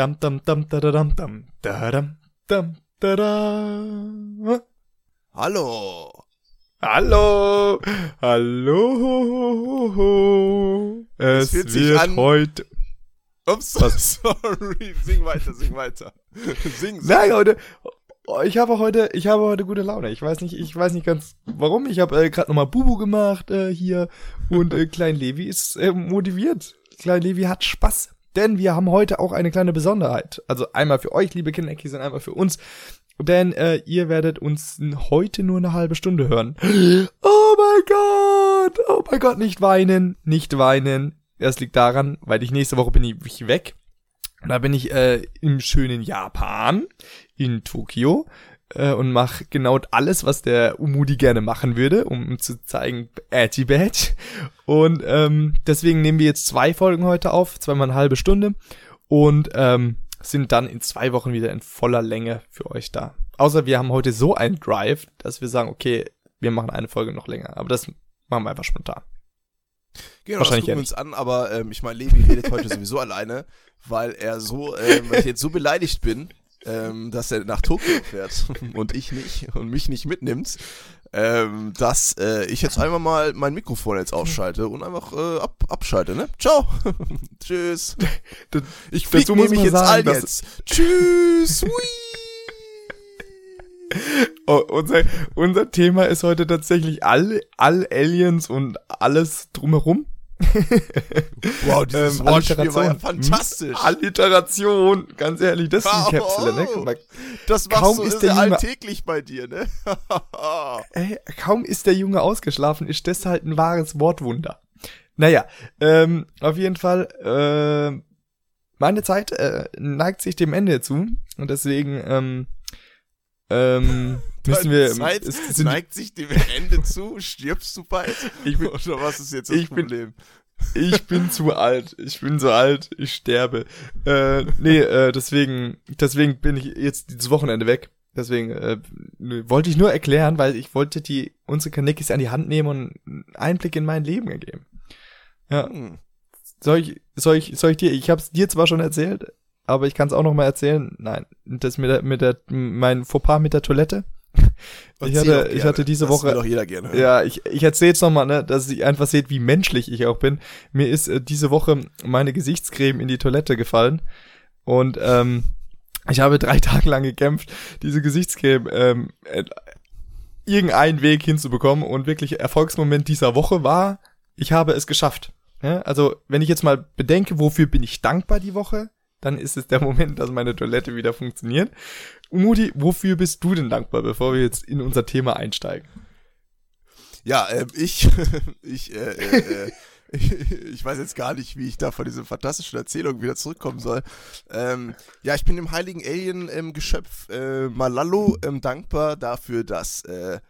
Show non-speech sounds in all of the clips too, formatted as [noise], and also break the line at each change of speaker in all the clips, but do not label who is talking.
Dam dam dam da da dam dam da dam dam da da.
Hallo.
Hallo. Hallo. Es,
sich
wird heute.
Ups, [laughs] sorry. Sing weiter, sing weiter. Sing, sing.
Nein, heute. Ich habe heute, ich habe heute gute Laune. Ich weiß nicht, ich weiß nicht ganz warum. Ich habe äh, gerade nochmal Bubu gemacht äh, hier und äh, Klein Levi ist äh, motiviert. Klein Levi hat Spaß, denn wir haben heute auch eine kleine Besonderheit. Also einmal für euch, liebe Kindereckis, und einmal für uns. Denn äh, ihr werdet uns heute nur eine halbe Stunde hören. [gasps] Oh mein Gott! Oh mein Gott, nicht weinen, nicht weinen. Das liegt daran, weil ich nächste Woche bin ich weg. Da bin ich äh, im schönen Japan, in Tokio, äh, und mache genau alles, was der Umudi gerne machen würde, um zu zeigen, Edgy Badge. Und ähm, deswegen nehmen wir jetzt zwei Folgen heute auf, zweimal eine halbe Stunde. Und ähm, sind dann in zwei Wochen wieder in voller Länge für euch da. Außer wir haben heute so einen Drive, dass wir sagen, okay, wir machen eine Folge noch länger. Aber das machen wir einfach spontan.
Genau,
Wahrscheinlich
das gucken wir uns an, aber ähm, ich meine, Levi redet heute [laughs] sowieso alleine, weil er so, ähm, weil ich jetzt so beleidigt bin, ähm, dass er nach Tokio fährt [laughs] und ich nicht und mich nicht mitnimmt, ähm, dass äh, ich jetzt einfach mal mein Mikrofon jetzt ausschalte und einfach äh, ab, abschalte, ne? Ciao. [laughs] Tschüss. Ich flieg nämlich jetzt
sagen, dass-
jetzt. Tschüss. [laughs] Hui.
Oh, unser, unser Thema ist heute tatsächlich all, all Aliens und alles drumherum. [laughs]
Wow, dieses
Ähm,
Wortspiel war ja
Alliteration.
fantastisch.
Alliteration, ganz ehrlich, das ist die
Wow.
Kapsel, ne? Guck mal,
Das
Kaum
du
ist der Junge-
alltäglich bei dir, ne?
ey, [laughs] kaum ist der Junge ausgeschlafen, ist das halt ein wahres Wortwunder. Naja, ähm, auf jeden Fall, äh, meine Zeit äh, neigt sich dem Ende zu und deswegen ähm, ähm, müssen wir
Zeit
sind-
neigt sich dem Ende zu, stirbst du bald?
Ich bin-
Oder was ist jetzt das
ich bin-
Problem?
Ich bin zu alt. Ich bin so alt. Ich sterbe. Äh, nee, äh, deswegen, deswegen bin ich jetzt dieses Wochenende weg. Deswegen äh, wollte ich nur erklären, weil ich wollte die unsere Kanekis an die Hand nehmen und einen Einblick in mein Leben geben. Ja,
Hm.
soll ich, soll ich, soll ich dir? Ich habe es dir zwar schon erzählt, aber ich kann es auch noch mal erzählen. Nein, das mit der, mit der, mein Fauxpas mit der Toilette. Ich hatte, ich hatte diese
das
Woche
will doch jeder gerne.
ja, ich, ich erzähle jetzt nochmal, ne, dass ihr einfach seht, wie menschlich ich auch bin. Mir ist äh, diese Woche meine Gesichtscreme in die Toilette gefallen und ähm, ich habe drei [laughs] Tage lang gekämpft, diese Gesichtscreme ähm, äh, irgendeinen Weg hinzubekommen und wirklich Erfolgsmoment dieser Woche war, ich habe es geschafft. Ja, also wenn ich jetzt mal bedenke, wofür bin ich dankbar die Woche, dann ist es der [laughs] Moment, dass meine Toilette wieder funktioniert. Muti, wofür bist du denn dankbar, bevor wir jetzt in unser Thema einsteigen?
Ja, ähm, ich, [laughs] ich, äh, äh, äh, [laughs] ich weiß jetzt gar nicht, wie ich da von dieser fantastischen Erzählung wieder zurückkommen soll. Ähm, ja, ich bin dem heiligen Alien-Geschöpf äh, Malalo ähm, dankbar dafür, dass äh,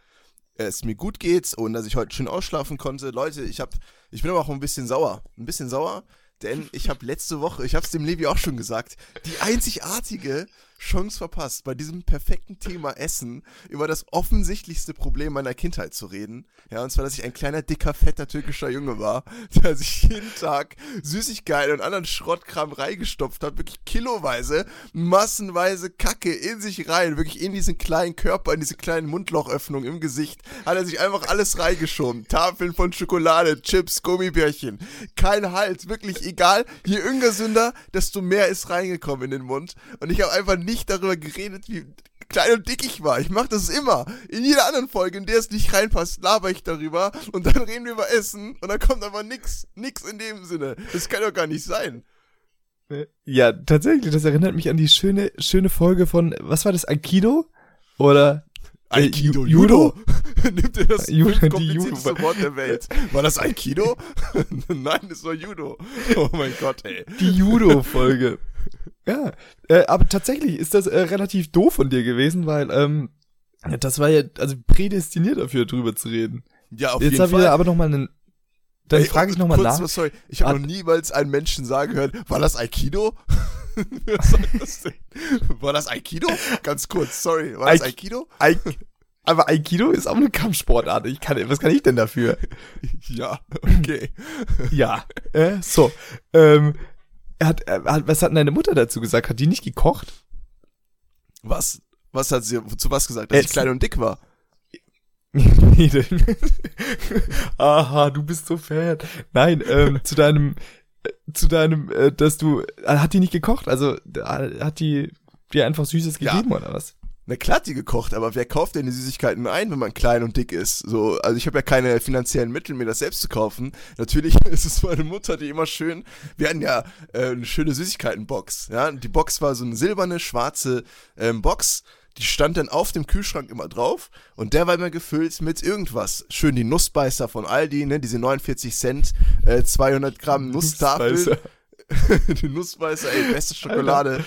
es mir gut geht und dass ich heute schön ausschlafen konnte. Leute, ich hab, ich bin aber auch ein bisschen sauer. Ein bisschen sauer, denn ich habe letzte Woche, ich habe es dem Levi auch schon gesagt, die einzigartige Chance verpasst, bei diesem perfekten Thema Essen über das offensichtlichste Problem meiner Kindheit zu reden. Ja, und zwar, dass ich ein kleiner, dicker, fetter türkischer Junge war, [laughs] der sich jeden Tag Süßigkeiten und anderen Schrottkram reingestopft hat, wirklich kiloweise, massenweise Kacke in sich rein, wirklich in diesen kleinen Körper, in diese kleinen Mundlochöffnungen im Gesicht, hat er sich einfach alles reingeschoben. Tafeln von Schokolade, Chips, Gummibärchen, kein Halt, wirklich egal. Je ungesünder, desto mehr ist reingekommen in den Mund. Und ich habe einfach nicht darüber geredet, wie klein und dick ich war. Ich mache das immer. In jeder anderen Folge, in der es nicht reinpasst, laber ich darüber und dann [laughs] reden wir über Essen und dann kommt aber nix, nix in dem Sinne. Das kann doch gar nicht sein.
Ja, tatsächlich, das erinnert mich an die schöne, schöne Folge von, was war das, Aikido? Oder äh,
Aikido,
Ju-
Judo. [laughs] Nimmt ihr das
Judo,
komplizierteste
Judo.
Wort der Welt? War das Aikido? [laughs] Nein, das war Judo. Oh mein Gott, ey.
Die Judo-Folge. Ja, äh, aber tatsächlich ist das äh, relativ doof von dir gewesen, weil, ähm, das war ja, also prädestiniert dafür, drüber zu reden.
Ja, auf
Jetzt
jeden
habe
Fall.
ich aber nochmal einen, dann frage ich
und
nochmal
kurz,
nach.
Sorry, ich habe noch niemals einen Menschen sagen hören, war das Aikido? [laughs] Was soll das denn? War das Aikido? Ganz kurz, sorry. War das
Aik-
Aikido?
Aik aber Aikido ist auch eine Kampfsportart. Ich kann, was kann ich denn dafür? [laughs]
Ja, okay.
Ja, äh, so. Ähm, hat, äh, hat, was hat denn deine Mutter dazu gesagt? Hat die nicht gekocht?
Was? Was hat sie zu was gesagt? Dass
Essen.
ich klein und dick war. [laughs] [laughs]
Aha, du bist so fett. Nein, ähm, zu deinem, äh, zu deinem, äh, dass du, äh, hat die nicht gekocht? Also, hat die dir einfach Süßes
Ja.
gegeben oder was?
Hat die gekocht, aber wer kauft denn die Süßigkeiten ein, wenn man klein und dick ist? So, also ich habe ja keine finanziellen Mittel, mir das selbst zu kaufen. Natürlich [laughs] ist es meine Mutter, die immer schön. Wir hatten ja äh, eine schöne Süßigkeitenbox. Ja, die Box war so eine silberne, schwarze ähm, Box. Die stand dann auf dem Kühlschrank immer drauf und der war immer gefüllt mit irgendwas. Schön die Nussbeißer von Aldi, ne, diese 49 Cent, äh, 200 Gramm [laughs] Nusstafel.
Nussbeißer. [laughs]
die Nussbeißer, ey, beste Schokolade.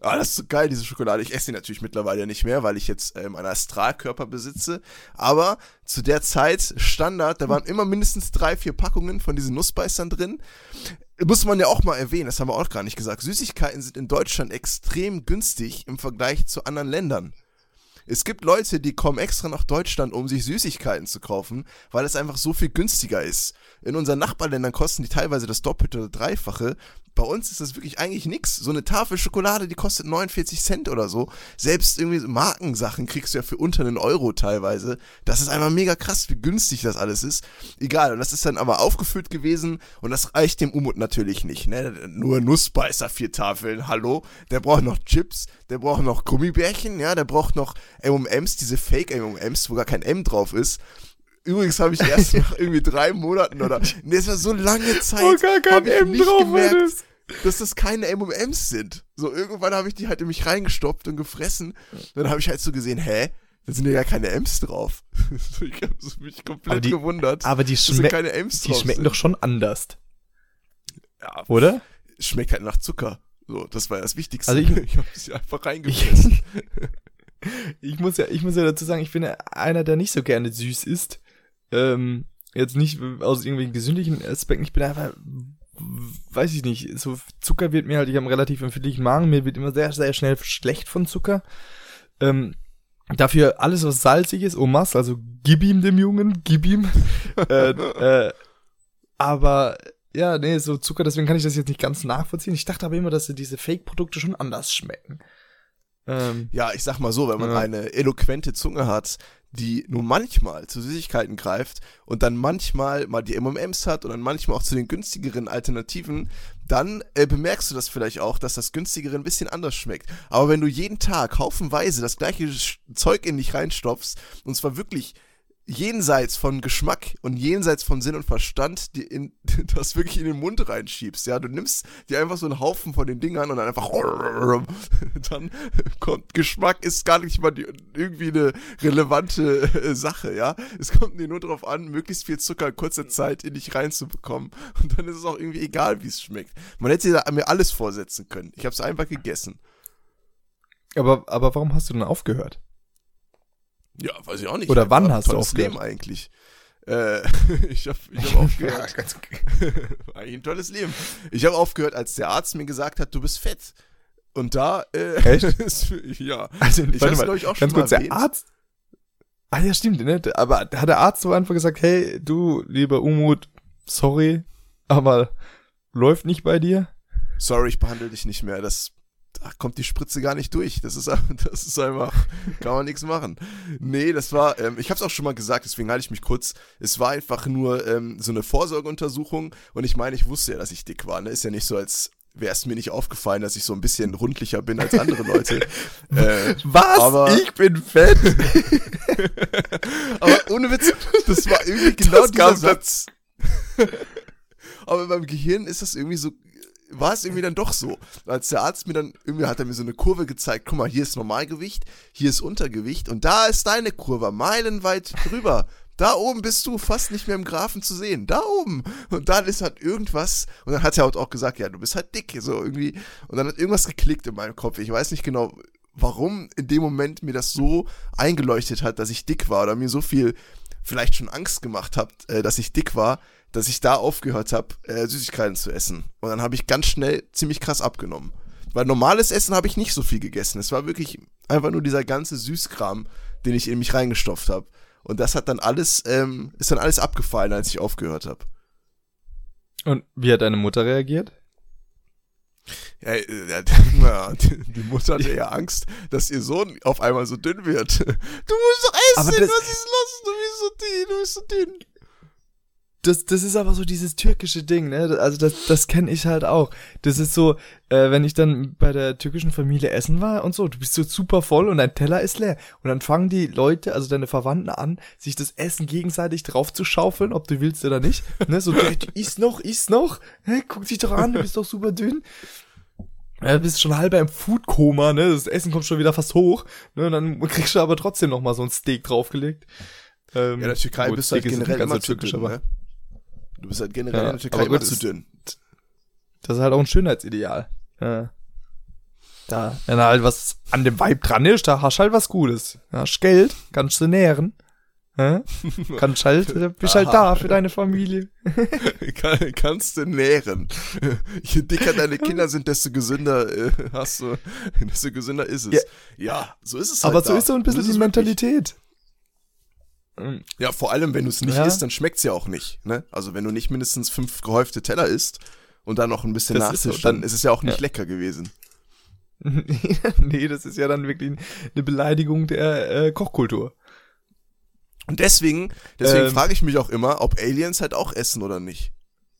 Ah, das ist so geil, diese Schokolade. Ich esse die natürlich mittlerweile nicht mehr, weil ich jetzt ähm, einen Astralkörper besitze. Aber zu der Zeit Standard, da waren immer mindestens drei, vier Packungen von diesen Nussbeißern drin. Muss man ja auch mal erwähnen, das haben wir auch gar nicht gesagt. Süßigkeiten sind in Deutschland extrem günstig im Vergleich zu anderen Ländern. Es gibt Leute, die kommen extra nach Deutschland, um sich Süßigkeiten zu kaufen, weil es einfach so viel günstiger ist. In unseren Nachbarländern kosten die teilweise das Doppelte oder Dreifache. Bei uns ist das wirklich eigentlich nix. So eine Tafel Schokolade, die kostet 49 Cent oder so. Selbst irgendwie so Markensachen kriegst du ja für unter einen Euro teilweise. Das ist einfach mega krass, wie günstig das alles ist. Egal, und das ist dann aber aufgefüllt gewesen und das reicht dem Umut natürlich nicht. Ne? Nur Nussbeißer, vier Tafeln, hallo. Der braucht noch Chips, der braucht noch Gummibärchen, ja, der braucht noch M&M's, diese Fake-M&M's, wo gar kein M drauf ist. Übrigens habe ich erst [laughs] nach irgendwie drei Monaten oder, nee, es war so lange Zeit,
Oh, gar kein
ich
M
nicht
drauf
gemerkt,
ist.
dass das keine M&M's sind. So, irgendwann habe ich die halt in mich reingestopft und gefressen. Dann habe ich halt so gesehen, hä? Da sind ja gar keine M's drauf. [laughs] ich habe mich komplett
Aber die-
gewundert.
Aber die, schme die schmecken
sind.
doch schon anders,
Ja,
oder?
schmeckt halt nach Zucker. So, das war ja das Wichtigste.
Also ich-
ich habe sie einfach reingefressen. [laughs]
Ich muss ja, ich muss ja dazu sagen, ich bin einer, der nicht so gerne süß isst. Ähm, jetzt nicht aus irgendwelchen gesündlichen Aspekten. Ich bin einfach, weiß ich nicht, so Zucker wird mir halt, ich habe einen relativ empfindlichen Magen, mir wird immer sehr, sehr schnell schlecht von Zucker. Ähm, dafür alles, was salzig ist, Omas, also gib ihm dem Jungen, gib ihm. [laughs] äh, äh, aber ja, nee, so Zucker, deswegen kann ich das jetzt nicht ganz nachvollziehen. Ich dachte aber immer, dass diese Fake-Produkte schon anders schmecken. Ähm,
Ja, ich sag mal so, wenn man
Ja.
eine eloquente Zunge hat, die nur manchmal zu Süßigkeiten greift und dann manchmal mal die M&M's hat und dann manchmal auch zu den günstigeren Alternativen, dann äh, bemerkst du das vielleicht auch, dass das günstigere ein bisschen anders schmeckt. Aber wenn du jeden Tag haufenweise das gleiche Zeug in dich reinstopfst, und zwar wirklich jenseits von Geschmack und jenseits von Sinn und Verstand, die in, [laughs] das wirklich in den Mund reinschiebst, ja, du nimmst dir einfach so einen Haufen von den Dingern und dann einfach, [laughs] dann kommt, Geschmack ist gar nicht mal die, irgendwie eine relevante äh, Sache, ja, es kommt dir nur darauf an, möglichst viel Zucker in kurzer Zeit in dich reinzubekommen [laughs] und dann ist es auch irgendwie egal, wie es schmeckt. Man hätte da mir alles vorsetzen können, ich habe es einfach gegessen.
aber, aber warum hast du denn aufgehört?
Ja, weiß ich auch nicht.
Oder wann hast du aufgehört?
Leben eigentlich. Äh, [laughs] ich habe ich hab aufgehört. [laughs]
ganz [laughs]
Eigentlich ein tolles Leben. Ich habe aufgehört, als der Arzt mir gesagt hat, du bist fett. Und da, äh,
Echt?
ja.
Also,
Ich
warte mal,
glaub ich, auch schon
ganz kurz, der
erwähnt.
Arzt. Ah ja, stimmt, ne? Aber hat der Arzt so einfach gesagt, hey, du, lieber Umut, sorry, aber läuft nicht bei dir?
Sorry, ich behandle dich nicht mehr. Das, da kommt die Spritze gar nicht durch. Das ist, [laughs] das ist einfach, kann man nichts machen. Nee, das war, ähm, ich habe es auch schon mal gesagt, deswegen halte ich mich kurz. Es war einfach nur ähm, so eine Vorsorgeuntersuchung und ich meine, ich wusste ja, dass ich dick war. Ne? Ist ja nicht so, als wäre es mir nicht aufgefallen, dass ich so ein bisschen rundlicher bin als andere Leute. [laughs] äh,
Was?
Aber-
ich bin fett? [laughs]
Aber ohne Witz, das war irgendwie genau
Das
dieser Satz. Aber meinem Gehirn ist das irgendwie so, war es irgendwie dann doch so. Als der Arzt mir dann, irgendwie hat er mir so eine Kurve gezeigt, guck mal, hier ist Normalgewicht, hier ist Untergewicht und da ist deine Kurve, meilenweit drüber. Da oben bist du fast nicht mehr im Graphen zu sehen. Da oben. Und dann ist halt irgendwas. Und dann hat er halt auch gesagt, ja, du bist halt dick. So irgendwie. Und dann hat irgendwas geklickt in meinem Kopf. Ich weiß nicht genau, warum in dem Moment mir das so eingeleuchtet hat, dass ich dick war oder mir so viel vielleicht schon Angst gemacht hat, äh, dass ich dick war, dass ich da aufgehört habe, äh, Süßigkeiten zu essen. Und dann habe ich ganz schnell ziemlich krass abgenommen. Weil normales Essen habe ich nicht so viel gegessen. Es war wirklich einfach nur dieser ganze Süßkram, den ich in mich reingestopft habe. Und das hat dann alles, ähm, ist dann alles abgefallen, als ich aufgehört habe.
Und wie hat deine Mutter reagiert?
Ja, äh, ja, [laughs] die Mutter hatte ja Angst, dass ihr Sohn auf einmal so dünn wird. [laughs] Du musst doch essen,
Aber das-
was ist los? Du bist so dünn, du bist so dünn.
Das, das ist aber so dieses türkische Ding, ne? Also das, das kenne ich halt auch. Das ist so, äh, wenn ich dann bei der türkischen Familie essen war und so, du bist so super voll und dein Teller ist leer. Und dann fangen die Leute, also deine Verwandten an, sich das Essen gegenseitig drauf zu schaufeln, ob du willst oder nicht. Ne? So, isst noch, isst noch. Hä, guck dich doch an, du bist doch super dünn. Ja, du bist schon halber im Foodkoma, ne? Das Essen kommt schon wieder fast hoch. Ne? Und dann kriegst du aber trotzdem noch mal so ein Steak draufgelegt. Ähm,
Ja, in der Türkei
gut,
bist du halt generell immer
so
zu
türkisch,
dünn,
aber
ne? Du bist halt generell
Ja,
in der Türkei immer zu dünn.
Das ist halt auch ein Schönheitsideal. Ja. Da, wenn da halt was an dem Vibe dran ist, da hast du halt was Gutes. Ja, hast Geld, kannst du nähren. Ja? [laughs] Kannst halt, bist halt da für deine Familie. [laughs]
Kann, kannst du nähren. [laughs] Je dicker deine Kinder sind, desto gesünder äh, hast du, desto gesünder ist es. Ja, so ist es halt
Aber so
da.
ist so ein bisschen die
wirklich.
Mentalität. Mhm.
Ja, vor allem, wenn du es nicht
Ja.
isst, dann schmeckt's ja auch nicht. Ne? Also wenn du nicht mindestens fünf gehäufte Teller isst und dann noch ein bisschen
ist
Nachtisch, dann- ist es ja auch nicht
ja.
lecker gewesen.
nee, das ist ja dann wirklich eine Beleidigung der äh, Kochkultur.
Und deswegen, deswegen
Ähm.
frage ich mich auch immer, ob Aliens halt auch essen oder nicht.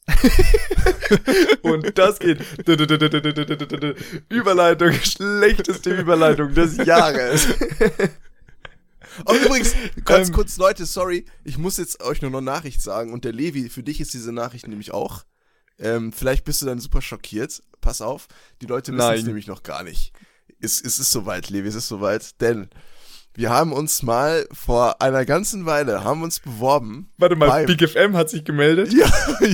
[laughs]
Und das geht. Überleitung, schlechteste Überleitung des Jahres.
Aber [laughs] übrigens, ganz
Ähm.
kurz, Leute, sorry, ich muss jetzt euch nur noch Nachricht sagen. Und der Levi, für dich ist diese Nachricht nämlich auch. Ähm, vielleicht bist du dann super schockiert. Pass auf, die Leute wissen es nämlich noch gar nicht. Es, es ist soweit, Levi, es ist soweit. Denn wir haben uns mal vor einer ganzen Weile, haben uns beworben.
Warte mal,
beim-
Big FM hat sich gemeldet. [laughs]
Ja,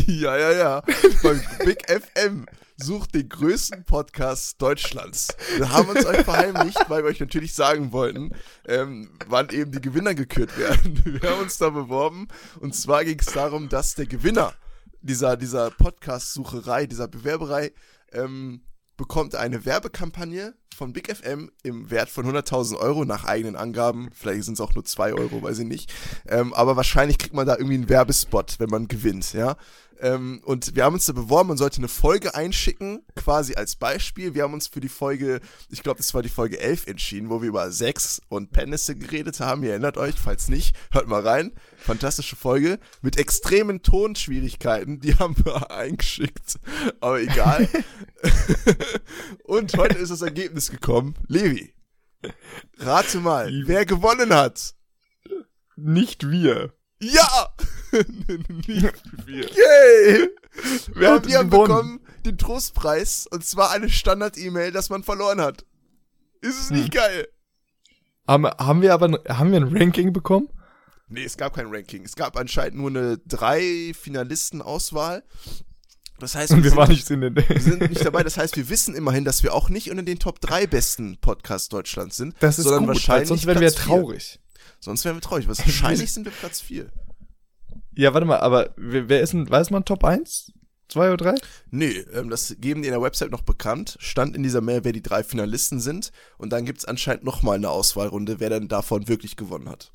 ja, ja, ja. Beim Big FM sucht den größten Podcast Deutschlands. Wir haben uns euch verheimlicht, weil wir euch natürlich sagen wollten, ähm, wann eben die Gewinner gekürt werden. [laughs] Wir haben uns da beworben und zwar ging es darum, dass der Gewinner dieser, dieser Podcast-Sucherei, dieser Bewerberei, ähm, bekommt eine Werbekampagne von Big FM im Wert von 100.000 Euro nach eigenen Angaben. Vielleicht sind es auch nur 2 Euro, weiß ich nicht. Ähm, aber wahrscheinlich kriegt man da irgendwie einen Werbespot, wenn man gewinnt, ja. Ähm, und wir haben uns da beworben, man sollte eine Folge einschicken, quasi als Beispiel. Wir haben uns für die Folge, ich glaube, das war die Folge 11 entschieden, wo wir über Sex und Penisse geredet haben. Ihr erinnert euch, falls nicht, hört mal rein. Fantastische Folge mit extremen Tonschwierigkeiten, die [laughs] haben wir eingeschickt. Aber egal. [laughs] und heute ist das Ergebnis gekommen. Levi, rate mal, wer gewonnen hat.
Nicht wir.
Ja! [laughs]
Wir.
Yay! Wir haben, wir
gewonnen?
bekommen den Trostpreis und zwar eine Standard-E-Mail, dass man verloren hat. Ist es nicht geil?
Haben, haben wir aber haben wir ein Ranking bekommen?
Nee, es gab kein Ranking. Es gab anscheinend nur eine drei Finalisten-Auswahl. Das heißt,
Und wir
sind,
waren nicht in den.
wir [laughs] sind nicht dabei. Das heißt, wir wissen immerhin, dass wir auch nicht unter den Top 3 besten Podcasts Deutschlands sind.
Das ist
sondern
gut,
wahrscheinlich
sonst wären wir
Platz vier.
traurig.
Sonst wären wir traurig. Wahrscheinlich [laughs] sind wir Platz 4.
Ja, warte mal, aber wer wer ist denn, weiß man Top 1? 2 oder 3?
Nee, ähm, das geben die in der Website noch bekannt. Stand in dieser Mail, wer die drei Finalisten sind. Und dann gibt's anscheinend nochmal eine Auswahlrunde, wer dann davon wirklich gewonnen hat.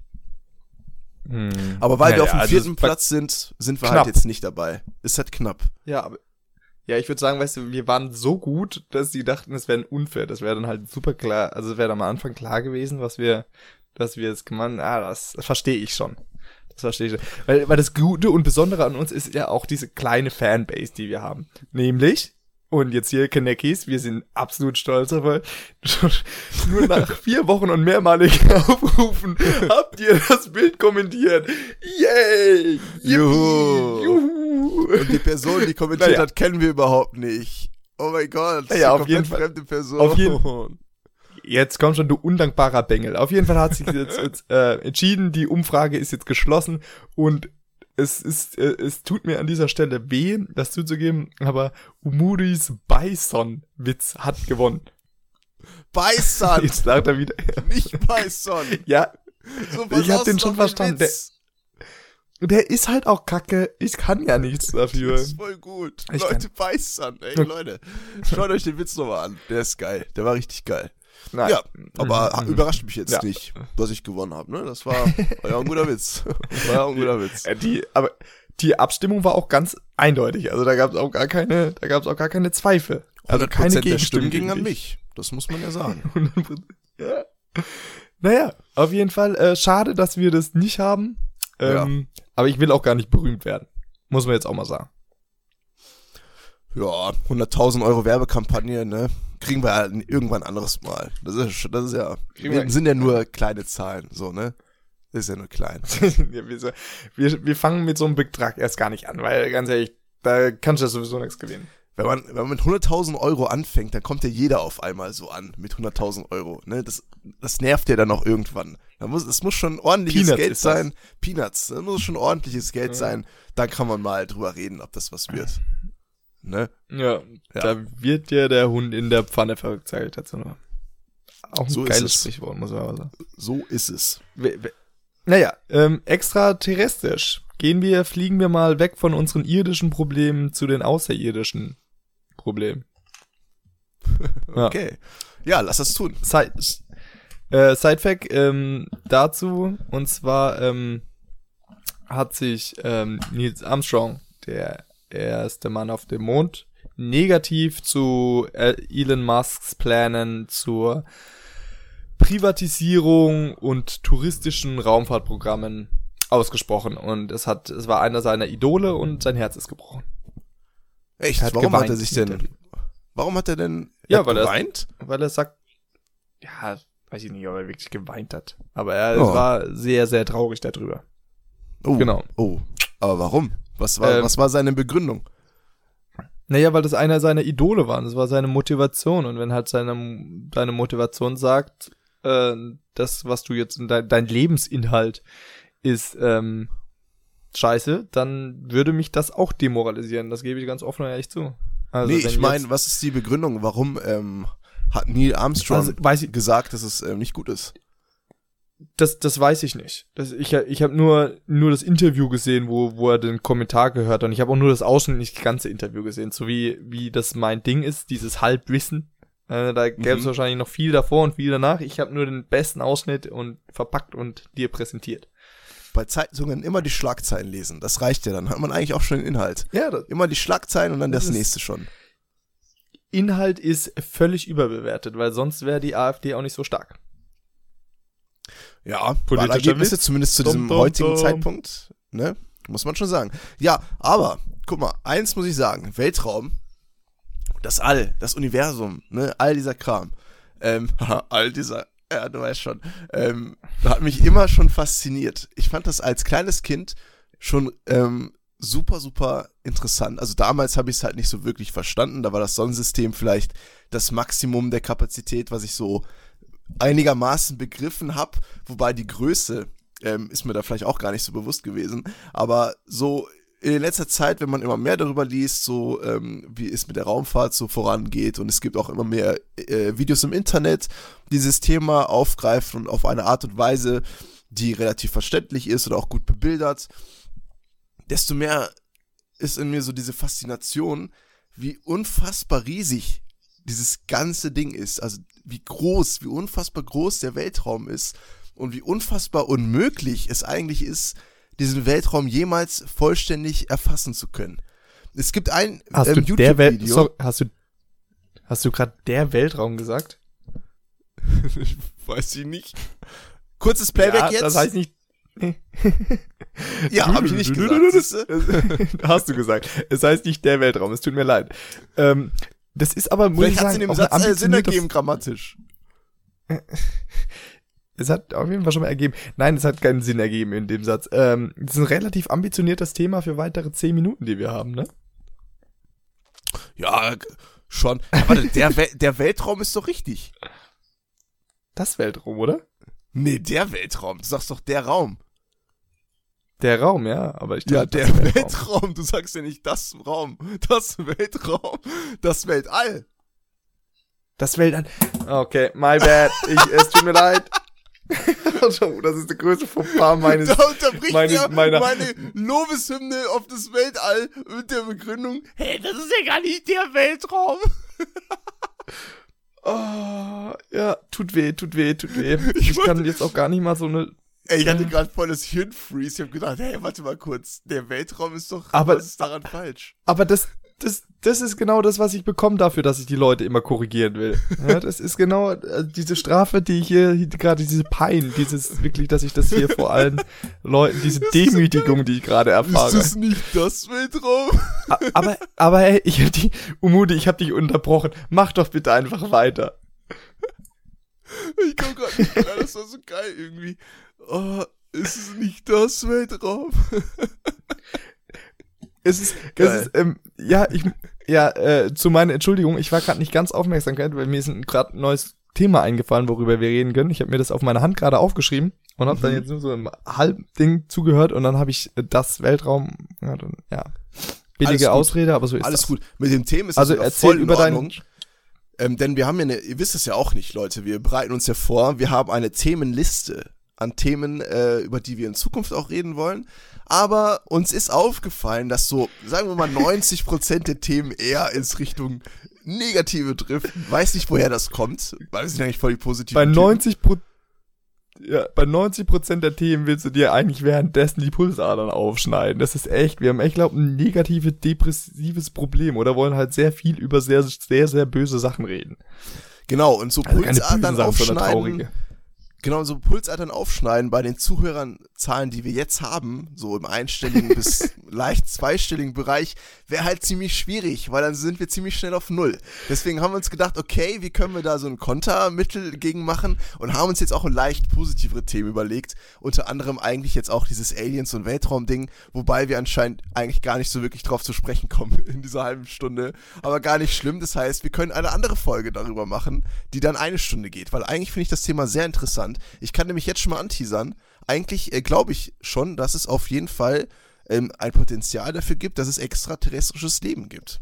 Aber weil wir
Naja,
auf dem
also
vierten
war-
Platz sind, sind wir
knapp.
halt jetzt nicht dabei. Ist halt knapp.
Ja, aber. Ja, ich würde sagen, weißt du, wir waren so gut, dass die dachten, es wäre unfair. Das wäre dann halt super klar. Also wäre am Anfang klar gewesen, was wir, dass wir jetzt gemacht Ah, das verstehe ich schon. Das verstehe ich schon. Weil, weil das Gute und Besondere an uns ist ja auch diese kleine Fanbase, die wir haben. Nämlich, und jetzt hier Kanekis, wir sind absolut stolz darauf, [laughs] nur nach vier Wochen und mehrmaligen [laughs] Aufrufen habt ihr das Bild kommentiert. Yay!
Juhu.
Juhu!
Und die Person, die kommentiert
Naja.
hat, kennen wir überhaupt nicht. Oh mein Gott. das ist
Ja,
eine
auf jeden Fall.
fremde Person.
Auf jeden- Jetzt komm schon, du undankbarer Bengel. Auf jeden Fall hat sich jetzt, jetzt äh, entschieden, die Umfrage ist jetzt geschlossen und es ist, äh, es tut mir an dieser Stelle weh, das zuzugeben, aber Umuris Bison-Witz hat gewonnen.
Beißern, [laughs]
Jetzt sagt er wieder.
nicht Beißern.
Ja,
So,
Ich hab den schon verstanden.
Witz.
der ist halt auch kacke. Ich kann ja nichts [laughs] dafür.
Das ist voll gut.
Ich
Leute, beißern. Ey, Leute, schaut euch den Witz nochmal an. Der ist geil. Der war richtig geil.
Nein.
Ja, aber
Mhm.
überrascht mich jetzt
Ja.
nicht, dass ich gewonnen habe. Ne? Das war, [laughs] [laughs] war ja ein guter Witz. War ja ein guter Witz.
Die, aber die Abstimmung war auch ganz eindeutig. Also da gab es auch gar keine, da gab es auch gar keine Zweifel. Also
100%
keine Gegenstimmen gegen
an mich. Das muss man ja sagen. [laughs]
100%. ja. Naja, auf jeden Fall äh, schade, dass wir das nicht haben. Ähm, Aber ich will auch gar nicht berühmt werden. Muss man jetzt auch mal sagen.
Ja, 100.000 Euro Werbekampagne, ne? Kriegen wir ja irgendwann anderes Mal. Das ist, das ist ja,
wir-
sind ja nur kleine Zahlen, so, ne? Das ist ja nur klein. [laughs]
wir, wir, fangen mit so einem Betrag erst gar nicht an, weil ganz ehrlich, da kannst du ja sowieso nichts gewinnen.
Wenn man, wenn man mit 100.000 Euro anfängt, dann kommt ja jeder auf einmal so an mit 100.000 Euro. Ne? Das, das nervt ja dann auch irgendwann. Da muss, es muss schon ordentliches
Peanuts
Geld sein. Peanuts. Das muss schon ordentliches Geld
Ja.
sein. Dann kann man mal drüber reden, ob das was wird. Ne?
Ja,
Ja.
da wird dir der Hund in der Pfanne verrückt, sage ich dazu nur. Auch ein
So ist
geiles
es.
Sprichwort, muss man aber sagen.
So ist es.
Naja, ähm, extraterrestrisch. Gehen wir, fliegen wir mal weg von unseren irdischen Problemen zu den außerirdischen Problemen. [laughs] Ja.
Okay. Ja, lass das tun.
Side, äh, Sidefact ähm, dazu, und zwar ähm, hat sich ähm, Neil Armstrong, der erste Mann auf dem Mond, negativ zu äh, Elon Musks Plänen zur Privatisierung und touristischen Raumfahrtprogrammen ausgesprochen und es hat es war einer seiner Idole und sein Herz ist gebrochen.
Echt?
Er hat
warum hat er sich denn, warum hat er denn
Ja,
hat
weil er-
geweint?
weil er sagt, ja, weiß ich nicht, ob er wirklich geweint hat, aber er
Oh.
war sehr sehr traurig darüber.
Oh,
Genau.
Oh, aber warum? Was war,
Ähm,
was war seine Begründung?
Naja, weil das einer seiner Idole war. Das war seine Motivation. Und wenn halt seine, deine Motivation sagt, äh, das, was du jetzt, dein, dein Lebensinhalt ist ähm, scheiße, dann würde mich das auch demoralisieren. Das gebe ich ganz offen und ehrlich zu. Also,
nee, ich meine, was ist die Begründung? Warum ähm, hat Neil Armstrong
Also, ich-
gesagt, dass es ähm, nicht gut ist?
Das, das weiß ich nicht. Das, ich ich habe nur, nur das Interview gesehen, wo, wo er den Kommentar gehört hat. Und ich habe auch nur das Ausschnitt, nicht das ganze Interview gesehen. So wie, wie das mein Ding ist, dieses Halbwissen. Äh, da gäbe es
Mhm.
wahrscheinlich noch viel davor und viel danach. Ich habe nur den besten Ausschnitt und verpackt und dir präsentiert.
Bei Zeitungen immer die Schlagzeilen lesen. Das reicht ja, dann hat man eigentlich auch schon den Inhalt.
Ja, das
Immer die Schlagzeilen und dann
Das
das, nächste schon.
Inhalt ist völlig überbewertet, weil sonst wäre die AfD auch nicht so stark.
Ja, Wahlergebnisse zumindest zu diesem
dum,
heutigen
dum.
Zeitpunkt, ne? Muss man schon sagen. Ja, aber, guck mal, eins muss ich sagen, Weltraum, das All, das Universum, ne, all dieser Kram, ähm, [laughs] all dieser, ja, du weißt schon, ähm, hat mich immer schon fasziniert. Ich fand das als kleines Kind schon ähm, super, super interessant. Also damals habe ich es halt nicht so wirklich verstanden. Da war das Sonnensystem vielleicht das Maximum der Kapazität, was ich so einigermaßen begriffen habe, wobei die Größe ähm, ist mir da vielleicht auch gar nicht so bewusst gewesen. Aber so in letzter Zeit, wenn man immer mehr darüber liest, so ähm, wie es mit der Raumfahrt so vorangeht und es gibt auch immer mehr äh, Videos im Internet, die dieses Thema aufgreifen und auf eine Art und Weise, die relativ verständlich ist oder auch gut bebildert, desto mehr ist in mir so diese Faszination, wie unfassbar riesig dieses ganze Ding ist. Also wie groß, wie unfassbar groß der Weltraum ist und wie unfassbar unmöglich es eigentlich ist, diesen Weltraum jemals vollständig erfassen zu können. Es gibt ein
Hast
ähm, YouTube-Video.
hast du, hast du gerade der Weltraum gesagt? [laughs]
Weiß ich nicht. Kurzes Playback
ja,
jetzt.
Das heißt nicht.
ja, habe ich nicht gesagt. [laughs]
Hast du gesagt. Es heißt nicht der Weltraum, es tut mir leid. Ähm, das ist aber, muss ich
Vielleicht hat es in dem Satz äh, Sinn ergeben, grammatisch. [laughs]
Es hat auf jeden Fall schon mal ergeben. Nein, es hat keinen Sinn ergeben in dem Satz. Ähm, das ist ein relativ ambitioniertes Thema für weitere zehn Minuten, die wir haben, ne?
Ja, schon. Warte, [laughs] der, Wel der Weltraum ist doch richtig.
Das Weltraum, oder?
Nee, der Weltraum. Du sagst doch der Raum.
Der Raum, ja, aber ich
Ja,
dachte,
der
das Weltraum.
Weltraum. Du sagst ja nicht das Raum. Das Weltraum. Das Weltall.
Das Weltall. Okay, my bad. Ich, es tut mir leid. Oh, das ist der größte Fauxpas meines.
Da unterbricht
meine-
er
meiner-
meine Lobeshymne auf das Weltall mit der Begründung, hey, das ist ja gar nicht der Weltraum. [laughs]
Oh, ja, tut weh, tut weh, tut weh.
Ich
Ich, kann jetzt auch gar nicht mal so eine.
Ey, ich hatte gerade voll das Hirnfreeze. Ich habe gedacht, hey, warte mal kurz. Der Weltraum ist doch,
Aber-
was ist daran falsch?
Aber das, das, das ist genau das, was ich bekomme dafür, dass ich die Leute immer korrigieren will. [laughs] Ja, das ist genau äh, diese Strafe, die ich hier, gerade diese Pein, dieses wirklich, dass ich das hier vor allen Leuten, diese Demütigung, die ich gerade erfahre. Ist
das nicht das Weltraum?
Aber, aber hey, ich hab die, Umudi, ich hab dich unterbrochen. Mach doch bitte einfach weiter.
Ich komm grad nicht rein, das war so geil irgendwie. Oh, ist es nicht das Weltraum? [laughs]
Es ist, es ist ähm, ja, ich, ja, äh, zu meiner Entschuldigung, ich war gerade nicht ganz aufmerksam, weil mir ist gerade ein neues Thema eingefallen, worüber wir reden können. Ich habe mir das auf meine Hand gerade aufgeschrieben und habe mhm. dann jetzt nur so im Halbding zugehört und dann habe ich das Weltraum, ja, dann, ja billige Ausrede, aber so ist
Alles
das.
gut. Mit dem Thema ist
also erzähl voll über deinen
ähm, denn wir haben ja eine, ihr wisst es ja auch nicht, Leute, wir bereiten uns ja vor, wir haben eine Themenliste an Themen, äh, über die wir in Zukunft auch reden wollen. Aber uns ist aufgefallen, dass so, sagen wir mal, [laughs] 90% der Themen eher ins Richtung Negative driften. Weiß nicht, woher das kommt, weil es sind eigentlich voll die positiven
Bei 90 ja, bei 90 der Themen willst du dir eigentlich währenddessen die Pulsadern aufschneiden. Das ist echt, wir haben echt, glaube ein negatives, depressives Problem oder wollen halt sehr viel über sehr, sehr, sehr böse Sachen reden.
Genau, und so also Pulsadern aufschneiden genau so Pulsadern aufschneiden bei den Zuhörernzahlen, die wir jetzt haben, so im einstelligen bis [laughs] leicht zweistelligen Bereich, wäre halt ziemlich schwierig, weil dann sind wir ziemlich schnell auf Null. Deswegen haben wir uns gedacht, okay, wie können wir da so ein Kontermittel gegen machen und haben uns jetzt auch ein leicht positivere Themen überlegt. Unter anderem eigentlich jetzt auch dieses Aliens- und Weltraum-Ding, wobei wir anscheinend eigentlich gar nicht so wirklich drauf zu sprechen kommen [laughs] in dieser halben Stunde. Aber gar nicht schlimm. Das heißt, wir können eine andere Folge darüber machen, die dann eine Stunde geht, weil eigentlich finde ich das Thema sehr interessant interessant. Ich kann nämlich jetzt schon mal anteasern. Eigentlich äh, glaube ich schon, dass es auf jeden Fall ähm, ein Potenzial dafür gibt, dass es extraterrestrisches Leben gibt.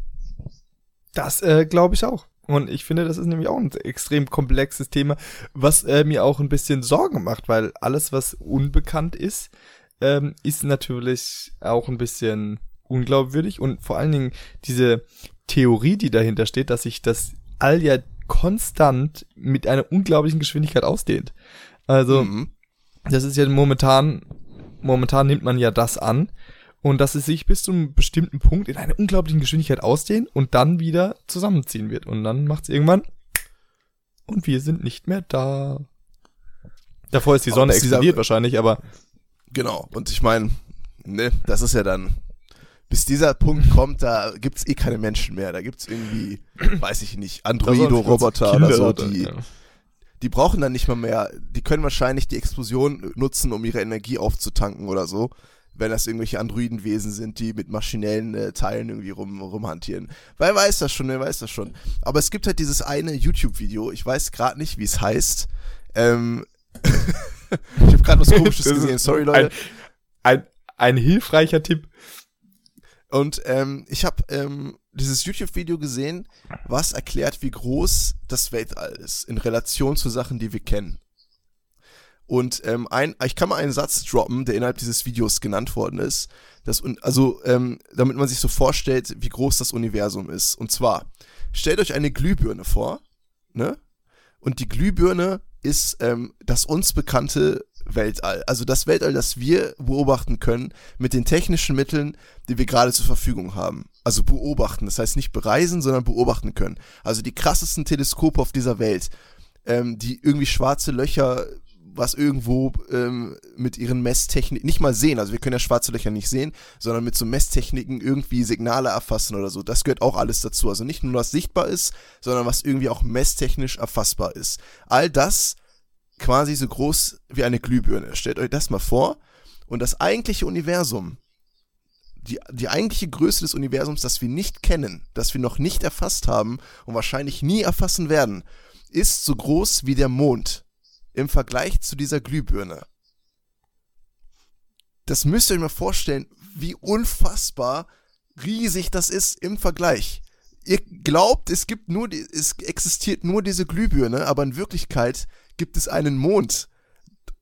Das äh, glaube ich auch. Und ich finde, das ist nämlich auch ein extrem komplexes Thema, was äh, mir auch ein bisschen Sorgen macht, weil alles, was unbekannt ist, ähm, ist natürlich auch ein bisschen unglaubwürdig und vor allen Dingen diese Theorie, die dahinter steht, dass sich das All ja konstant mit einer unglaublichen Geschwindigkeit ausdehnt. Also, mhm. das ist ja momentan, momentan nimmt man ja das an und dass es sich bis zu einem bestimmten Punkt in einer unglaublichen Geschwindigkeit ausdehnt und dann wieder zusammenziehen wird. Und dann macht es irgendwann und wir sind nicht mehr da. Davor ist die Sonne explodiert wahrscheinlich, aber.
Genau, und ich meine, ne, das ist ja dann bis dieser Punkt kommt, da gibt es eh keine Menschen mehr. Da gibt es irgendwie, weiß ich nicht, Androido-Roboter oder so, die, ja. die brauchen dann nicht mal mehr, die können wahrscheinlich die Explosion nutzen, um ihre Energie aufzutanken oder so, wenn das irgendwelche Androidenwesen sind, die mit maschinellen äh, Teilen irgendwie rum, rumhantieren. Wer weiß das schon, wer weiß das schon. Aber es gibt halt dieses eine YouTube-Video, ich weiß gerade nicht, wie es heißt. Ähm, [laughs] ich habe gerade was komisches gesehen, sorry Leute.
Ein, ein, ein hilfreicher Tipp
und ähm, ich habe ähm, dieses YouTube-Video gesehen, was erklärt, wie groß das Weltall ist in Relation zu Sachen, die wir kennen. Und ähm, ein, ich kann mal einen Satz droppen, der innerhalb dieses Videos genannt worden ist. Das, also, ähm, damit man sich so vorstellt, wie groß das Universum ist. Und zwar, stellt euch eine Glühbirne vor, ne? Und die Glühbirne ist ähm, das uns bekannte Weltall. Also das Weltall, das wir beobachten können mit den technischen Mitteln, die wir gerade zur Verfügung haben. Also beobachten, das heißt nicht bereisen, sondern beobachten können. Also die krassesten Teleskope auf dieser Welt, ähm, die irgendwie schwarze Löcher, was irgendwo ähm, mit ihren Messtechniken, nicht mal sehen, also wir können ja schwarze Löcher nicht sehen, sondern mit so Messtechniken irgendwie Signale erfassen oder so. Das gehört auch alles dazu. Also nicht nur was sichtbar ist, sondern was irgendwie auch messtechnisch erfassbar ist. All das quasi so groß wie eine Glühbirne. Stellt euch das mal vor. Und das eigentliche Universum, die, die eigentliche Größe des Universums, das wir nicht kennen, das wir noch nicht erfasst haben und wahrscheinlich nie erfassen werden, ist so groß wie der Mond im Vergleich zu dieser Glühbirne. Das müsst ihr euch mal vorstellen, wie unfassbar riesig das ist im Vergleich. Ihr glaubt, es gibt nur, es existiert nur diese Glühbirne, aber in Wirklichkeit gibt es einen Mond.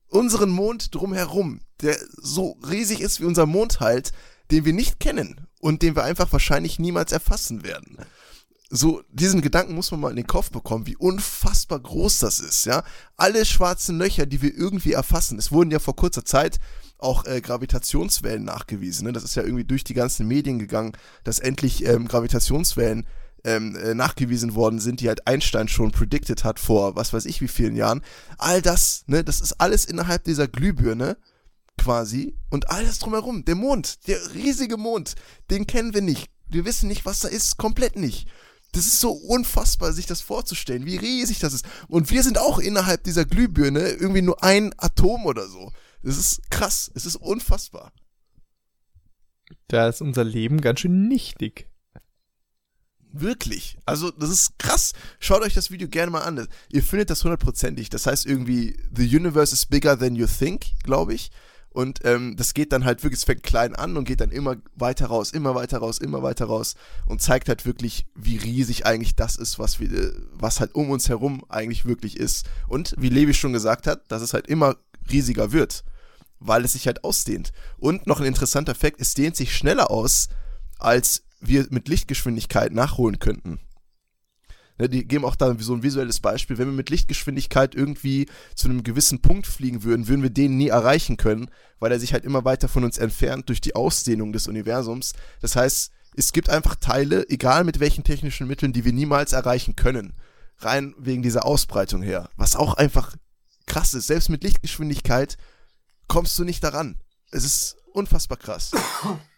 Unseren Mond drumherum, der so riesig ist wie unser Mond halt, den wir nicht kennen und den wir einfach wahrscheinlich niemals erfassen werden. So, diesen Gedanken muss man mal in den Kopf bekommen, wie unfassbar groß das ist, ja. Alle schwarzen Löcher, die wir irgendwie erfassen. Es wurden ja vor kurzer Zeit auch äh, Gravitationswellen nachgewiesen. Ne? Das ist ja irgendwie durch die ganzen Medien gegangen, dass endlich ähm, Gravitationswellen ähm, äh, nachgewiesen worden sind, die halt Einstein schon predicted hat vor was weiß ich wie vielen Jahren. All das, ne, das ist alles innerhalb dieser Glühbirne quasi und all das drumherum. Der Mond, der riesige Mond, den kennen wir nicht. Wir wissen nicht, was da ist, komplett nicht. Das ist so unfassbar, sich das vorzustellen, wie riesig das ist. Und wir sind auch innerhalb dieser Glühbirne irgendwie nur ein Atom oder so. Das ist krass, es ist unfassbar.
Da ist unser Leben ganz schön nichtig.
Wirklich. Also, das ist krass. Schaut euch das Video gerne mal an. Ihr findet das hundertprozentig. Das heißt irgendwie, the universe is bigger than you think, glaube ich. Und ähm, das geht dann halt wirklich, es fängt klein an und geht dann immer weiter raus, immer weiter raus, immer weiter raus und zeigt halt wirklich, wie riesig eigentlich das ist, was wir, was halt um uns herum eigentlich wirklich ist. Und wie Levi schon gesagt hat, dass es halt immer riesiger wird, weil es sich halt ausdehnt. Und noch ein interessanter Fakt, es dehnt sich schneller aus, als wir mit Lichtgeschwindigkeit nachholen könnten. Ne, die geben auch da so ein visuelles Beispiel. Wenn wir mit Lichtgeschwindigkeit irgendwie zu einem gewissen Punkt fliegen würden, würden wir den nie erreichen können, weil er sich halt immer weiter von uns entfernt durch die Ausdehnung des Universums. Das heißt, es gibt einfach Teile, egal mit welchen technischen Mitteln, die wir niemals erreichen können. Rein wegen dieser Ausbreitung her. Was auch einfach krass ist. Selbst mit Lichtgeschwindigkeit kommst du nicht daran. Es ist unfassbar krass. [coughs]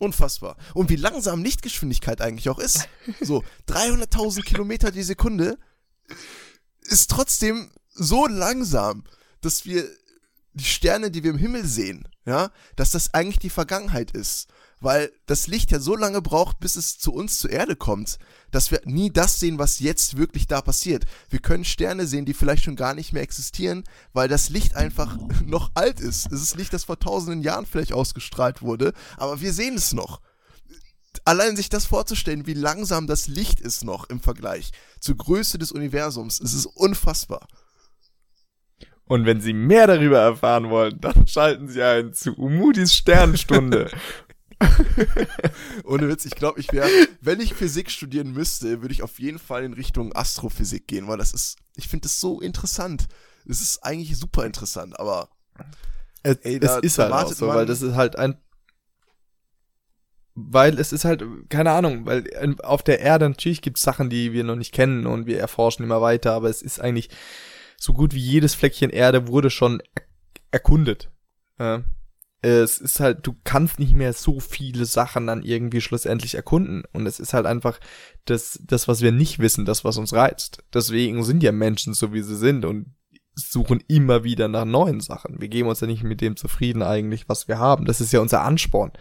Unfassbar. Und wie langsam Lichtgeschwindigkeit eigentlich auch ist. So, [laughs] 300.000 Kilometer die Sekunde ist trotzdem so langsam, dass wir die Sterne, die wir im Himmel sehen, ja, dass das eigentlich die Vergangenheit ist weil das Licht ja so lange braucht, bis es zu uns zur Erde kommt, dass wir nie das sehen, was jetzt wirklich da passiert. Wir können Sterne sehen, die vielleicht schon gar nicht mehr existieren, weil das Licht einfach [laughs] noch alt ist. Es ist Licht, das vor tausenden Jahren vielleicht ausgestrahlt wurde, aber wir sehen es noch. Allein sich das vorzustellen, wie langsam das Licht ist noch im Vergleich zur Größe des Universums, es ist unfassbar.
Und wenn Sie mehr darüber erfahren wollen, dann schalten Sie ein zu Umutis Sternstunde. [laughs] [laughs]
Ohne Witz, ich glaube, ich wäre, wenn ich Physik studieren müsste, würde ich auf jeden Fall in Richtung Astrophysik gehen, weil das ist, ich finde das so interessant. Es ist eigentlich super interessant, aber
es, ey, da, es ist halt auch so, weil das ist halt ein weil es ist halt, keine Ahnung, weil auf der Erde natürlich gibt es Sachen, die wir noch nicht kennen und wir erforschen immer weiter, aber es ist eigentlich so gut wie jedes Fleckchen Erde wurde schon erkundet. Ja es ist halt, du kannst nicht mehr so viele Sachen dann irgendwie schlussendlich erkunden. Und es ist halt einfach das, das, was wir nicht wissen, das, was uns reizt. Deswegen sind ja Menschen so, wie sie sind und suchen immer wieder nach neuen Sachen. Wir geben uns ja nicht mit dem zufrieden eigentlich, was wir haben. Das ist ja unser Ansporn.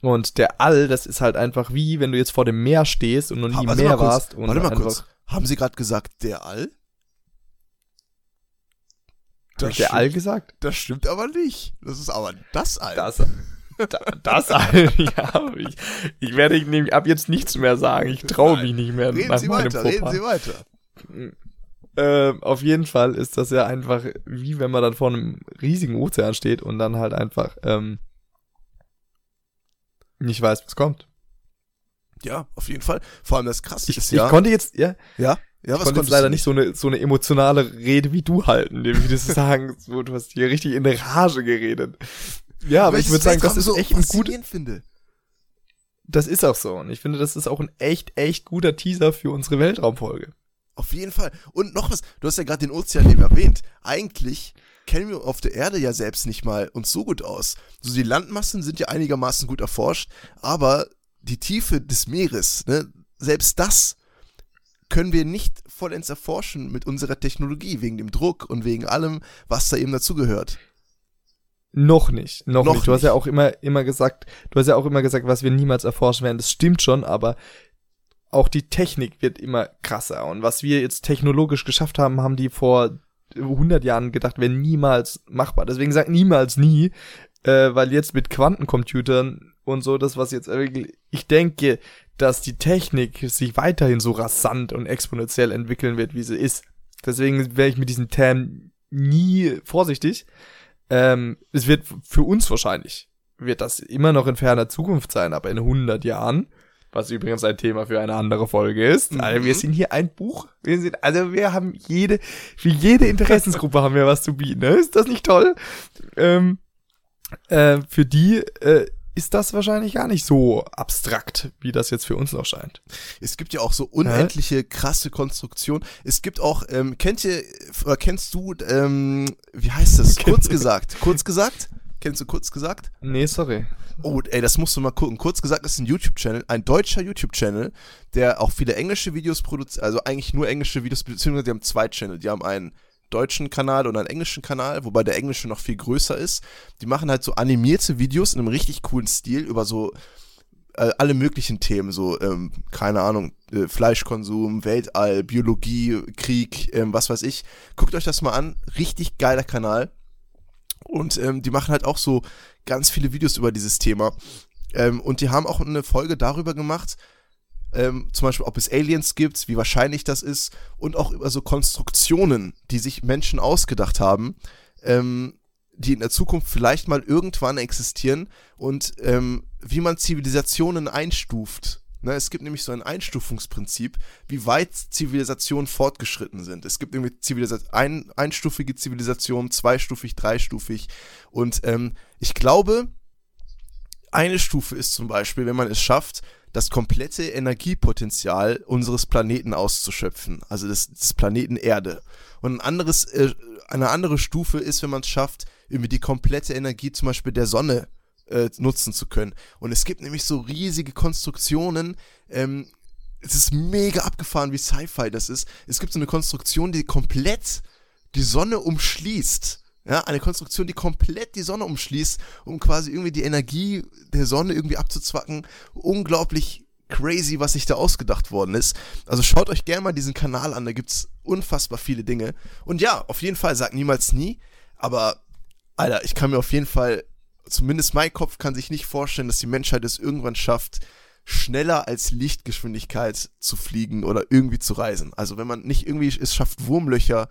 Und der All, das ist halt einfach wie, wenn du jetzt vor dem Meer stehst und noch nie mehr warst. Und
warte mal kurz. Haben Sie gerade gesagt, der All?
Das der All gesagt?
Das stimmt aber nicht. Das ist aber das All.
Das, das All, [laughs] ja. Ich, ich werde nämlich ab jetzt nichts mehr sagen. Ich traue mich nicht mehr.
Reden Sie weiter, reden Sie weiter.
Äh, auf jeden Fall ist das ja einfach, wie wenn man dann vor einem riesigen Ozean steht und dann halt einfach ähm, nicht weiß, was kommt.
Ja, auf jeden Fall. Vor allem das krasse
ist ja. Ich konnte jetzt, ja.
Ja.
Ja, was ich konnte jetzt leider nicht so eine, so eine emotionale Rede wie du halten, wie du [laughs] sagen, so, du hast hier richtig in der Rage geredet. Ja, aber ich würde sagen, das ist so echt ein gut,
finde.
Das ist auch so. Und ich finde, das ist auch ein echt, echt guter Teaser für unsere Weltraumfolge.
Auf jeden Fall. Und noch was, du hast ja gerade den Ozean eben erwähnt. Eigentlich kennen wir auf der Erde ja selbst nicht mal uns so gut aus. So die Landmassen sind ja einigermaßen gut erforscht, aber die Tiefe des Meeres, ne, selbst das können wir nicht vollends erforschen mit unserer Technologie, wegen dem Druck und wegen allem, was da eben dazugehört.
Noch nicht, noch, noch nicht. Du hast ja auch immer, immer gesagt, du hast ja auch immer gesagt, was wir niemals erforschen werden. Das stimmt schon, aber auch die Technik wird immer krasser. Und was wir jetzt technologisch geschafft haben, haben die vor 100 Jahren gedacht, wäre niemals machbar. Deswegen sagt niemals nie, äh, weil jetzt mit Quantencomputern und so, das was jetzt, ich denke, dass die Technik sich weiterhin so rasant und exponentiell entwickeln wird, wie sie ist. Deswegen wäre ich mit diesem Term nie vorsichtig. Ähm, es wird für uns wahrscheinlich, wird das immer noch in ferner Zukunft sein, aber in 100 Jahren was übrigens ein Thema für eine andere Folge ist.
Mhm.
Also wir sind hier ein Buch. Wir sind, also wir haben jede, für jede Interessensgruppe haben wir was zu bieten. Ne? Ist das nicht toll? Ähm, äh, für die äh, ist das wahrscheinlich gar nicht so abstrakt, wie das jetzt für uns noch scheint.
Es gibt ja auch so unendliche krasse Konstruktionen. Es gibt auch, ähm, kennt ihr, äh, kennst du, ähm, wie heißt das? [laughs] Kurz gesagt. Kurz gesagt? Kennst du kurz gesagt?
Nee, sorry.
Oh, ey, das musst du mal gucken. Kurz gesagt ist ein YouTube-Channel, ein deutscher YouTube-Channel, der auch viele englische Videos produziert, also eigentlich nur englische Videos, beziehungsweise die haben zwei Channel. Die haben einen deutschen Kanal und einen englischen Kanal, wobei der englische noch viel größer ist. Die machen halt so animierte Videos in einem richtig coolen Stil über so äh, alle möglichen Themen, so, ähm, keine Ahnung, äh, Fleischkonsum, Weltall, Biologie, Krieg, ähm, was weiß ich. Guckt euch das mal an. Richtig geiler Kanal. Und ähm, die machen halt auch so ganz viele Videos über dieses Thema. Ähm, und die haben auch eine Folge darüber gemacht, ähm, zum Beispiel, ob es Aliens gibt, wie wahrscheinlich das ist und auch über so Konstruktionen, die sich Menschen ausgedacht haben, ähm, die in der Zukunft vielleicht mal irgendwann existieren und ähm, wie man Zivilisationen einstuft. Ne, es gibt nämlich so ein Einstufungsprinzip, wie weit Zivilisationen fortgeschritten sind. Es gibt irgendwie Zivilisa ein, einstufige Zivilisationen, zweistufig, dreistufig. Und ähm, ich glaube, eine Stufe ist zum Beispiel, wenn man es schafft, das komplette Energiepotenzial unseres Planeten auszuschöpfen, also des, des Planeten Erde. Und ein anderes, äh, eine andere Stufe ist, wenn man es schafft, irgendwie die komplette Energie zum Beispiel der Sonne äh, nutzen zu können. Und es gibt nämlich so riesige Konstruktionen, ähm, es ist mega abgefahren, wie Sci-Fi das ist. Es gibt so eine Konstruktion, die komplett die Sonne umschließt. Ja, eine Konstruktion, die komplett die Sonne umschließt, um quasi irgendwie die Energie der Sonne irgendwie abzuzwacken. Unglaublich crazy, was sich da ausgedacht worden ist. Also schaut euch gerne mal diesen Kanal an, da gibt's unfassbar viele Dinge. Und ja, auf jeden Fall, sagt niemals nie, aber Alter, ich kann mir auf jeden Fall, zumindest mein Kopf kann sich nicht vorstellen, dass die Menschheit es irgendwann schafft, schneller als Lichtgeschwindigkeit zu fliegen oder irgendwie zu reisen. Also wenn man nicht irgendwie es schafft, Wurmlöcher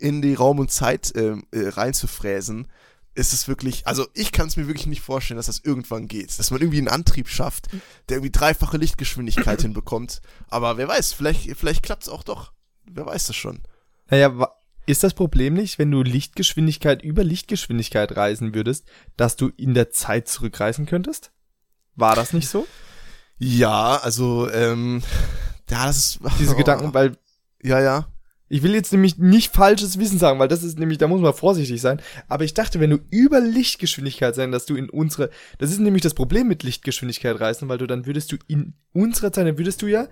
in die Raum und Zeit äh, äh, reinzufräsen, ist es wirklich, also ich kann es mir wirklich nicht vorstellen, dass das irgendwann geht. Dass man irgendwie einen Antrieb schafft, der irgendwie dreifache Lichtgeschwindigkeit [clears throat] hinbekommt. Aber wer weiß, vielleicht, vielleicht klappt es auch doch. Wer weiß das schon.
Naja, ist das Problem nicht, wenn du Lichtgeschwindigkeit über Lichtgeschwindigkeit reisen würdest, dass du in der Zeit zurückreisen könntest? War das nicht so?
Ja, also, ähm, ja, das ist.
Diese [laughs] Gedanken, weil.
Ja, ja.
Ich will jetzt nämlich nicht falsches Wissen sagen, weil das ist nämlich, da muss man vorsichtig sein. Aber ich dachte, wenn du über Lichtgeschwindigkeit sein, dass du in unsere, das ist nämlich das Problem mit Lichtgeschwindigkeit reisen, weil du dann würdest du in unserer Zeit, dann würdest du ja,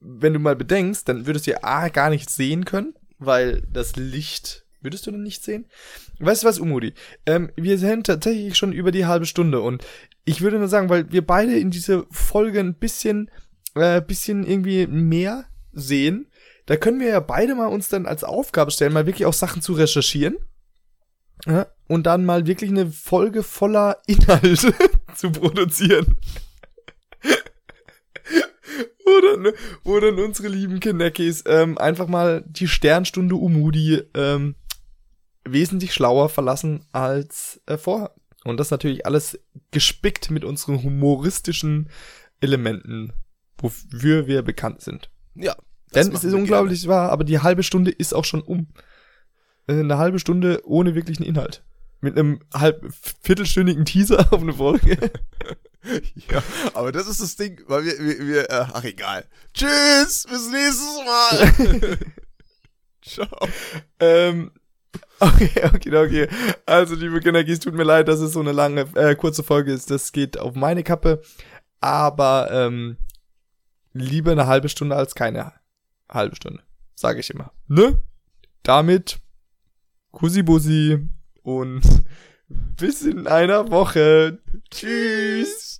wenn du mal bedenkst, dann würdest du ja A, gar nichts sehen können, weil das Licht, würdest du dann nicht sehen? Weißt du was, Umudi? Ähm, wir sind tatsächlich schon über die halbe Stunde und ich würde nur sagen, weil wir beide in diese Folge ein bisschen, äh, bisschen irgendwie mehr sehen, da können wir ja beide mal uns dann als Aufgabe stellen, mal wirklich auch Sachen zu recherchieren. Ja, und dann mal wirklich eine Folge voller [laughs] Inhalte zu produzieren. [laughs] wo, dann, wo dann unsere lieben Kineckies ähm, einfach mal die Sternstunde Umudi ähm, wesentlich schlauer verlassen als äh, vorher. Und das natürlich alles gespickt mit unseren humoristischen Elementen, wofür wir bekannt sind.
Ja.
Denn es ist unglaublich wahr, aber die halbe Stunde ist auch schon um. Äh, Eine halbe Stunde ohne wirklichen Inhalt. Mit einem halb viertelstündigen Teaser [laughs] auf eine Folge. [laughs]
ja, aber das ist das Ding, weil wir, wir, wir äh, ach egal. Tschüss, bis nächstes Mal. [laughs]
Ciao. Ähm, okay, okay, okay. Also, liebe Kindergies, tut mir leid, dass es so eine lange, äh, kurze Folge ist. Das geht auf meine Kappe. Aber ähm, lieber eine halbe Stunde als keine halbe Stunde. Sage ich immer. Ne? Damit Kussi Bussi und [laughs] bis in einer Woche. Tschüss.